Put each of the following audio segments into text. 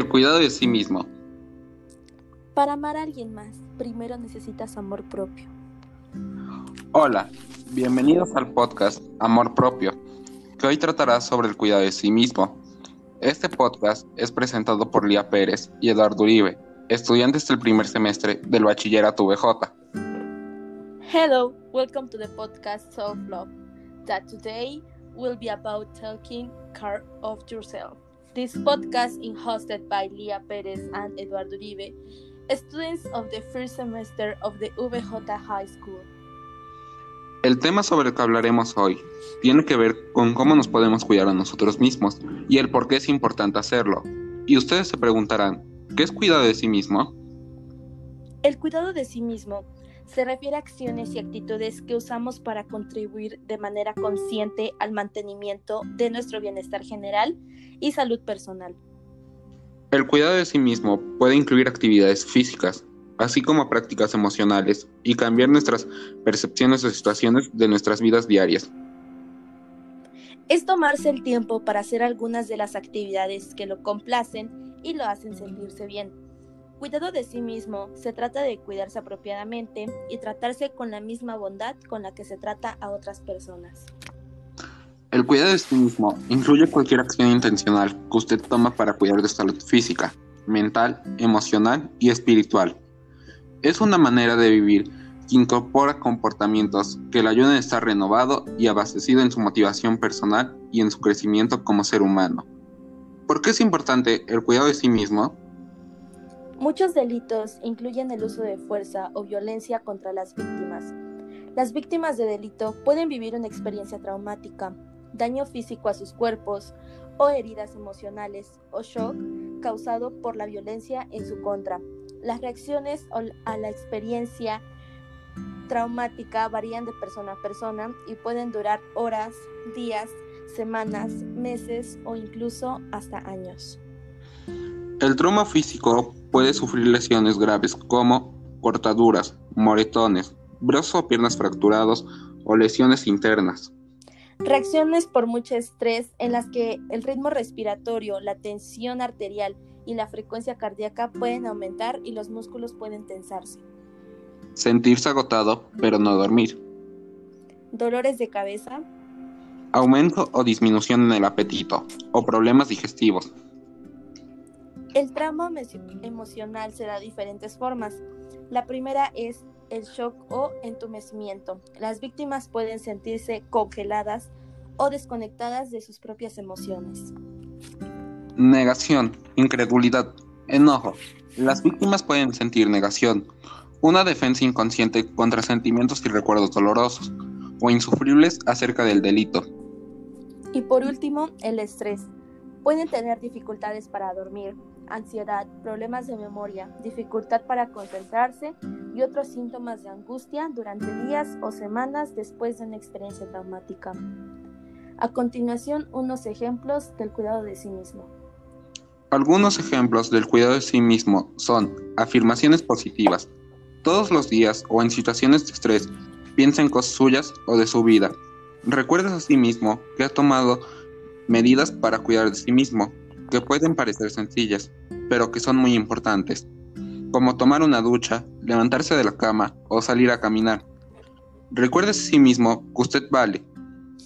El cuidado de sí mismo. Para amar a alguien más, primero necesitas amor propio. Hola, bienvenidos al podcast Amor Propio, que hoy tratará sobre el cuidado de sí mismo. Este podcast es presentado por Lía Pérez y Eduardo Uribe, estudiantes del primer semestre del bachillerato VJ. Hello, welcome to the podcast Self Love. That today will be about taking care of yourself. This podcast is hosted by Lia Perez and Eduardo Uribe, students of the first semester of the VJ High School. El tema sobre el que hablaremos hoy tiene que ver con cómo nos podemos cuidar a nosotros mismos y el por qué es importante hacerlo. Y ustedes se preguntarán, ¿qué es cuidado de sí mismo? El cuidado de sí mismo se refiere a acciones y actitudes que usamos para contribuir de manera consciente al mantenimiento de nuestro bienestar general y salud personal. El cuidado de sí mismo puede incluir actividades físicas, así como prácticas emocionales y cambiar nuestras percepciones o situaciones de nuestras vidas diarias. Es tomarse el tiempo para hacer algunas de las actividades que lo complacen y lo hacen sentirse bien Cuidado de sí mismo se trata de cuidarse apropiadamente y tratarse con la misma bondad con la que se trata a otras personas. El cuidado de sí mismo incluye cualquier acción intencional que usted toma para cuidar de su salud física, mental, emocional y espiritual. Es una manera de vivir que incorpora comportamientos que le ayuden a estar renovado y abastecido en su motivación personal y en su crecimiento como ser humano. ¿Por qué es importante el cuidado de sí mismo? Muchos delitos incluyen el uso de fuerza o violencia contra las víctimas. Las víctimas de delito pueden vivir una experiencia traumática, daño físico a sus cuerpos o heridas emocionales o shock causado por la violencia en su contra. Las reacciones a la experiencia traumática varían de persona a persona y pueden durar horas, días, semanas, meses o incluso hasta años. El trauma físico puede sufrir lesiones graves como cortaduras, moretones, brazos o piernas fracturados o lesiones internas. Reacciones por mucho estrés en las que el ritmo respiratorio, la tensión arterial y la frecuencia cardíaca pueden aumentar y los músculos pueden tensarse. Sentirse agotado pero no dormir. Dolores de cabeza. Aumento o disminución en el apetito o problemas digestivos. El trauma emocional se da de diferentes formas. La primera es el shock o entumecimiento. Las víctimas pueden sentirse congeladas o desconectadas de sus propias emociones. Negación, incredulidad, enojo. Las víctimas pueden sentir negación, una defensa inconsciente contra sentimientos y recuerdos dolorosos o insufribles acerca del delito. Y por último, el estrés. Pueden tener dificultades para dormir, ansiedad, problemas de memoria, dificultad para concentrarse y otros síntomas de angustia durante días o semanas después de una experiencia traumática. A continuación, unos ejemplos del cuidado de sí mismo. Algunos ejemplos del cuidado de sí mismo son afirmaciones positivas. Todos los días o en situaciones de estrés, piensa en cosas suyas o de su vida. Recuerda a sí mismo que ha tomado medidas para cuidar de sí mismo, que pueden parecer sencillas, pero que son muy importantes, como tomar una ducha, levantarse de la cama o salir a caminar. Recuerde a sí mismo que usted vale,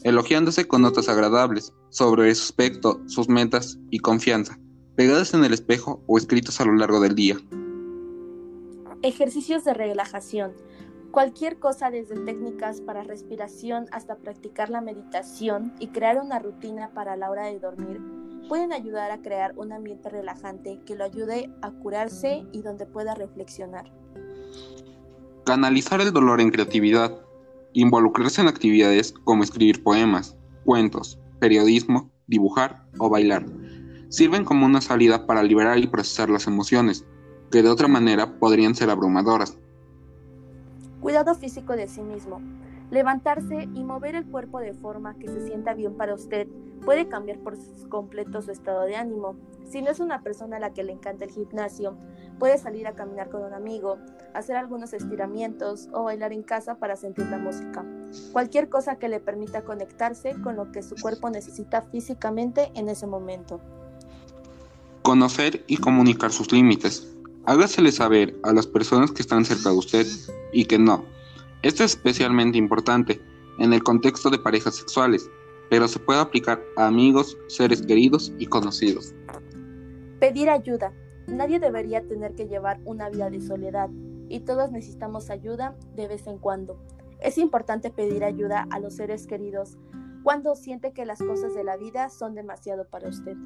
elogiándose con notas agradables sobre su aspecto, sus metas y confianza, pegadas en el espejo o escritos a lo largo del día. Ejercicios de relajación. Cualquier cosa desde técnicas para respiración hasta practicar la meditación y crear una rutina para la hora de dormir pueden ayudar a crear un ambiente relajante que lo ayude a curarse y donde pueda reflexionar. Canalizar el dolor en creatividad. Involucrarse en actividades como escribir poemas, cuentos, periodismo, dibujar o bailar. Sirven como una salida para liberar y procesar las emociones, que de otra manera podrían ser abrumadoras. Cuidado físico de sí mismo. Levantarse y mover el cuerpo de forma que se sienta bien para usted puede cambiar por completo su estado de ánimo. Si no es una persona a la que le encanta el gimnasio, puede salir a caminar con un amigo, hacer algunos estiramientos o bailar en casa para sentir la música. Cualquier cosa que le permita conectarse con lo que su cuerpo necesita físicamente en ese momento. Conocer y comunicar sus límites. Hágasele saber a las personas que están cerca de usted y que no. Esto es especialmente importante en el contexto de parejas sexuales, pero se puede aplicar a amigos, seres queridos y conocidos. Pedir ayuda. Nadie debería tener que llevar una vida de soledad y todos necesitamos ayuda de vez en cuando. Es importante pedir ayuda a los seres queridos cuando siente que las cosas de la vida son demasiado para usted.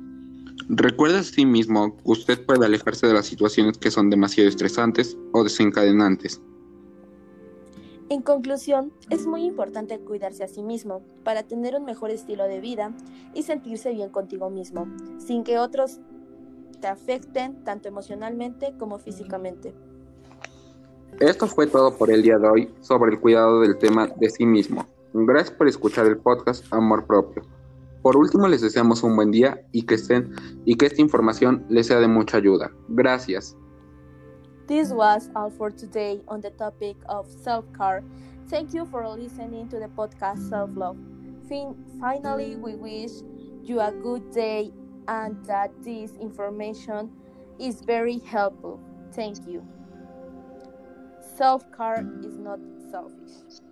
Recuerde a sí mismo que usted puede alejarse de las situaciones que son demasiado estresantes o desencadenantes. En conclusión, es muy importante cuidarse a sí mismo para tener un mejor estilo de vida y sentirse bien contigo mismo, sin que otros te afecten tanto emocionalmente como físicamente. Esto fue todo por el día de hoy sobre el cuidado del tema de sí mismo. Gracias por escuchar el podcast Amor Propio. Por último, les deseamos un buen día y que estén y que esta información les sea de mucha ayuda. Gracias. This was all for today on the topic of self-care. Thank you for listening to the podcast Self-Love. Fin finally, we wish you a good day and that this information is very helpful. Thank you. Self care is not selfish.